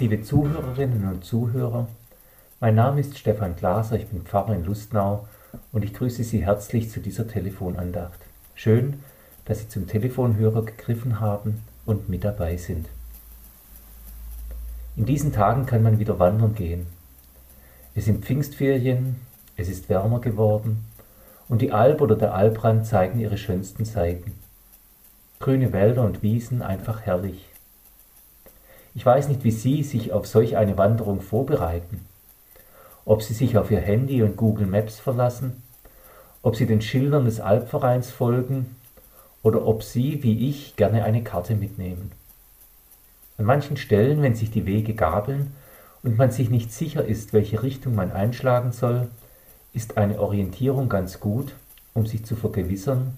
liebe Zuhörerinnen und Zuhörer. Mein Name ist Stefan Glaser, ich bin Pfarrer in Lustnau und ich grüße Sie herzlich zu dieser Telefonandacht. Schön, dass Sie zum Telefonhörer gegriffen haben und mit dabei sind. In diesen Tagen kann man wieder wandern gehen. Es sind Pfingstferien, es ist wärmer geworden und die Alp oder der Alprand zeigen ihre schönsten Seiten. Grüne Wälder und Wiesen einfach herrlich. Ich weiß nicht, wie Sie sich auf solch eine Wanderung vorbereiten. Ob Sie sich auf Ihr Handy und Google Maps verlassen, ob Sie den Schildern des Alpvereins folgen oder ob Sie, wie ich, gerne eine Karte mitnehmen. An manchen Stellen, wenn sich die Wege gabeln und man sich nicht sicher ist, welche Richtung man einschlagen soll, ist eine Orientierung ganz gut, um sich zu vergewissern,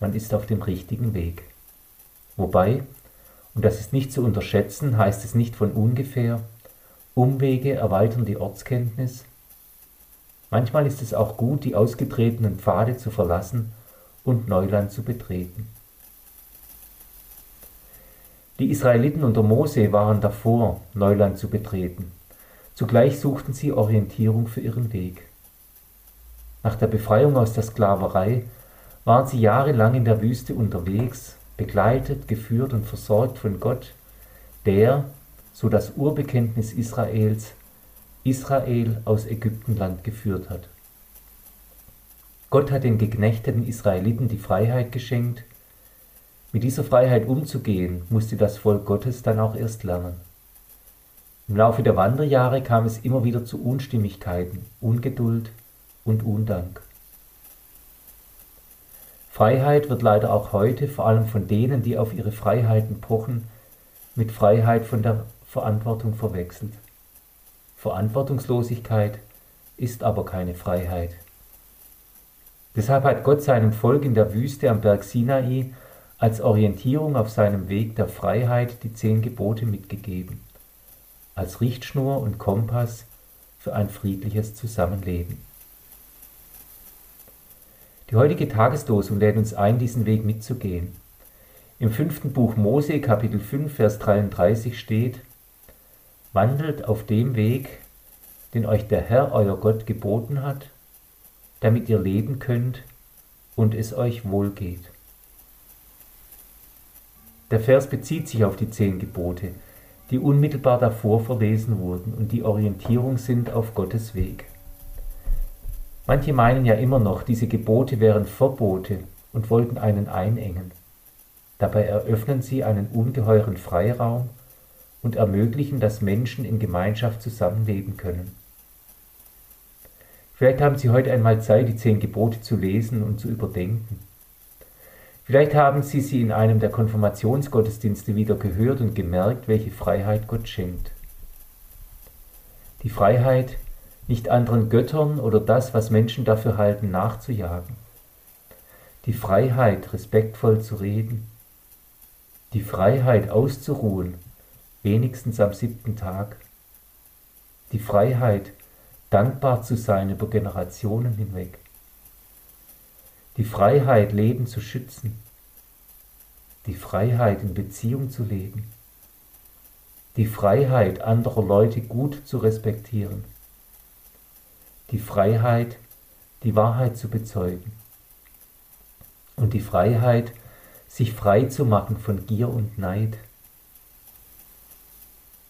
man ist auf dem richtigen Weg. Wobei und das ist nicht zu unterschätzen, heißt es nicht von ungefähr, Umwege erweitern die Ortskenntnis. Manchmal ist es auch gut, die ausgetretenen Pfade zu verlassen und Neuland zu betreten. Die Israeliten unter Mose waren davor, Neuland zu betreten. Zugleich suchten sie Orientierung für ihren Weg. Nach der Befreiung aus der Sklaverei waren sie jahrelang in der Wüste unterwegs begleitet, geführt und versorgt von Gott, der, so das Urbekenntnis Israels, Israel aus Ägyptenland geführt hat. Gott hat den geknechteten Israeliten die Freiheit geschenkt. Mit dieser Freiheit umzugehen, musste das Volk Gottes dann auch erst lernen. Im Laufe der Wanderjahre kam es immer wieder zu Unstimmigkeiten, Ungeduld und Undank. Freiheit wird leider auch heute, vor allem von denen, die auf ihre Freiheiten pochen, mit Freiheit von der Verantwortung verwechselt. Verantwortungslosigkeit ist aber keine Freiheit. Deshalb hat Gott seinem Volk in der Wüste am Berg Sinai als Orientierung auf seinem Weg der Freiheit die zehn Gebote mitgegeben, als Richtschnur und Kompass für ein friedliches Zusammenleben. Die heutige Tageslosung lädt uns ein, diesen Weg mitzugehen. Im fünften Buch Mose, Kapitel 5, Vers 33 steht, Wandelt auf dem Weg, den euch der Herr, euer Gott, geboten hat, damit ihr leben könnt und es euch wohlgeht. Der Vers bezieht sich auf die zehn Gebote, die unmittelbar davor verlesen wurden und die Orientierung sind auf Gottes Weg. Manche meinen ja immer noch, diese Gebote wären Verbote und wollten einen einengen. Dabei eröffnen sie einen ungeheuren Freiraum und ermöglichen, dass Menschen in Gemeinschaft zusammenleben können. Vielleicht haben Sie heute einmal Zeit, die zehn Gebote zu lesen und zu überdenken. Vielleicht haben Sie sie in einem der Konfirmationsgottesdienste wieder gehört und gemerkt, welche Freiheit Gott schenkt. Die Freiheit, nicht anderen Göttern oder das, was Menschen dafür halten, nachzujagen. Die Freiheit, respektvoll zu reden. Die Freiheit, auszuruhen, wenigstens am siebten Tag. Die Freiheit, dankbar zu sein über Generationen hinweg. Die Freiheit, Leben zu schützen. Die Freiheit, in Beziehung zu leben. Die Freiheit, anderer Leute gut zu respektieren die Freiheit, die Wahrheit zu bezeugen und die Freiheit, sich frei zu machen von Gier und Neid.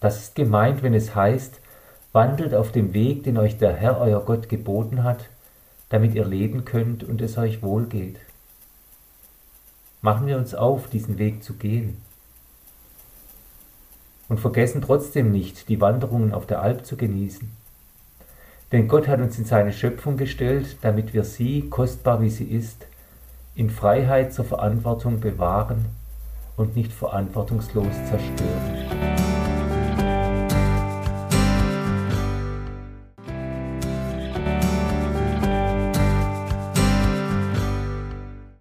Das ist gemeint, wenn es heißt, wandelt auf dem Weg, den euch der Herr euer Gott geboten hat, damit ihr leben könnt und es euch wohlgeht. Machen wir uns auf, diesen Weg zu gehen. Und vergessen trotzdem nicht, die Wanderungen auf der Alp zu genießen denn Gott hat uns in seine Schöpfung gestellt, damit wir sie, kostbar wie sie ist, in Freiheit zur Verantwortung bewahren und nicht verantwortungslos zerstören.